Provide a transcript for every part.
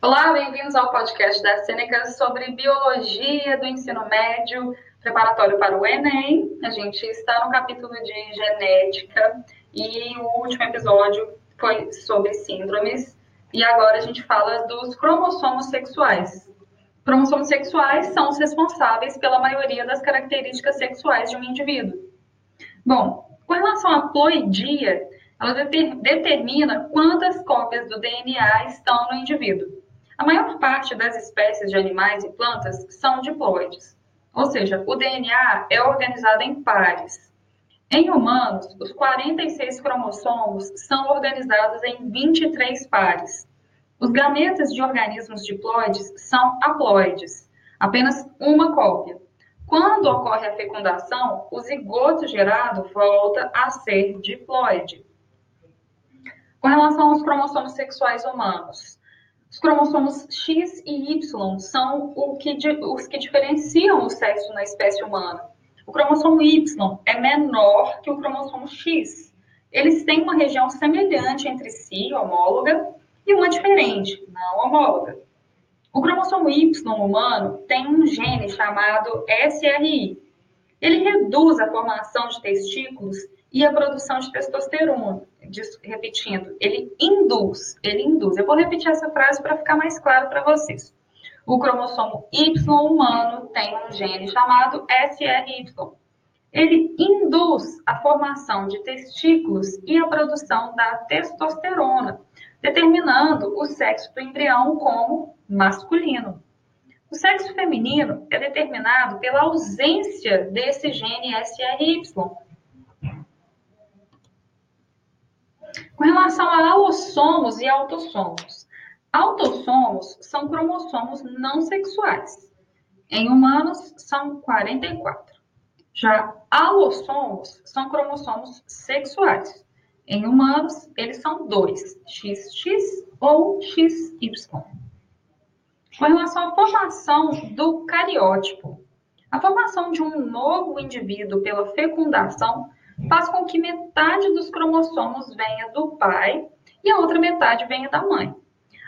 Olá, bem-vindos ao podcast da Sêneca sobre biologia do ensino médio, preparatório para o Enem. A gente está no capítulo de genética e o último episódio foi sobre síndromes e agora a gente fala dos cromossomos sexuais. Cromossomos sexuais são os responsáveis pela maioria das características sexuais de um indivíduo. Bom, com relação à ploidia, ela determina quantas cópias do DNA estão no indivíduo. A maior parte das espécies de animais e plantas são diploides, ou seja, o DNA é organizado em pares. Em humanos, os 46 cromossomos são organizados em 23 pares. Os gametas de organismos diploides são haploides, apenas uma cópia. Quando ocorre a fecundação, o zigoto gerado volta a ser diploide. Com relação aos cromossomos sexuais humanos, os cromossomos X e Y são que, os que diferenciam o sexo na espécie humana. O cromossomo Y é menor que o cromossomo X. Eles têm uma região semelhante entre si, homóloga, e uma diferente, não homóloga. O cromossomo Y humano tem um gene chamado SRI. Ele reduz a formação de testículos e a produção de testosterona. Repetindo, ele induz, ele induz. Eu vou repetir essa frase para ficar mais claro para vocês. O cromossomo Y humano tem um gene chamado SRY. Ele induz a formação de testículos e a produção da testosterona, determinando o sexo do embrião como masculino. O sexo feminino é determinado pela ausência desse gene SRY, Com relação a alossomos e autossomos, autossomos são cromossomos não sexuais. Em humanos, são 44. Já alossomos são cromossomos sexuais. Em humanos, eles são dois, XX ou XY. Com relação à formação do cariótipo, a formação de um novo indivíduo pela fecundação faz com que metade dos cromossomos venha do pai e a outra metade venha da mãe.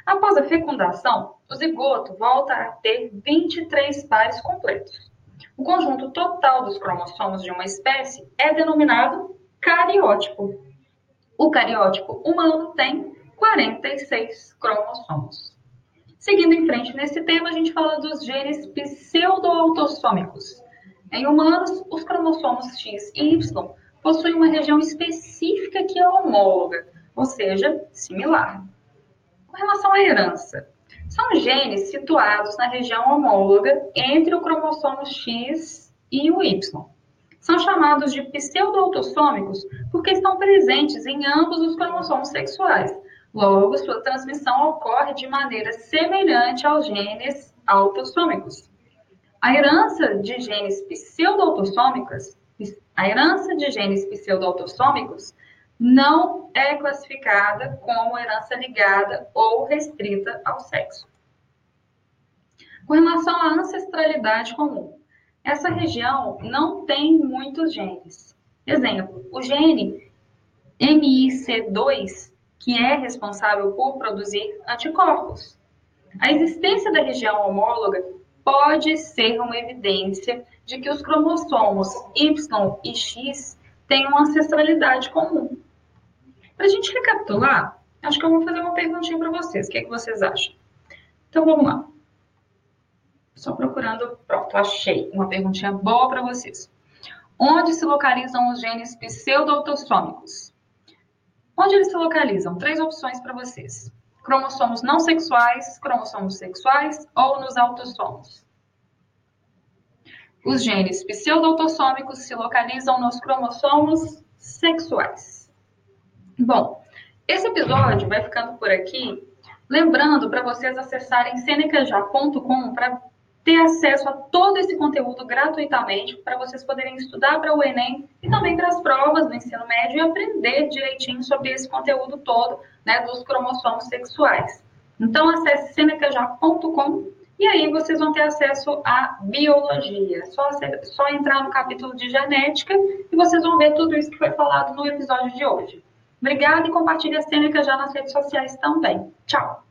Após a fecundação, o zigoto volta a ter 23 pares completos. O conjunto total dos cromossomos de uma espécie é denominado cariótipo. O cariótipo humano tem 46 cromossomos. Seguindo em frente nesse tema, a gente fala dos genes pseudoautossômicos. Em humanos, os cromossomos X e Y possui uma região específica que é homóloga, ou seja, similar. Com relação à herança, são genes situados na região homóloga entre o cromossomo X e o Y. São chamados de pseudoautossômicos porque estão presentes em ambos os cromossomos sexuais. Logo, sua transmissão ocorre de maneira semelhante aos genes autossômicos. A herança de genes pseudoautossômicos a herança de genes pseudoautossômicos não é classificada como herança ligada ou restrita ao sexo. Com relação à ancestralidade comum, essa região não tem muitos genes. Exemplo, o gene MIC2, que é responsável por produzir anticorpos. A existência da região homóloga pode ser uma evidência de que os cromossomos Y e X têm uma ancestralidade comum. Para a gente recapitular, acho que eu vou fazer uma perguntinha para vocês. O que, é que vocês acham? Então vamos lá. Só procurando. Pronto, achei uma perguntinha boa para vocês. Onde se localizam os genes pseudoautossômicos? Onde eles se localizam? Três opções para vocês: cromossomos não sexuais, cromossomos sexuais ou nos autossomos. Os genes pseudoautossômicos se localizam nos cromossomos sexuais. Bom, esse episódio vai ficando por aqui, lembrando para vocês acessarem senecajá.com para ter acesso a todo esse conteúdo gratuitamente, para vocês poderem estudar para o Enem e também para as provas do ensino médio e aprender direitinho sobre esse conteúdo todo, né, dos cromossomos sexuais. Então, acesse senecajá.com e aí vocês vão ter acesso à biologia. Só, só entrar no capítulo de genética e vocês vão ver tudo isso que foi falado no episódio de hoje. Obrigada e compartilhe a cênica já nas redes sociais também. Tchau!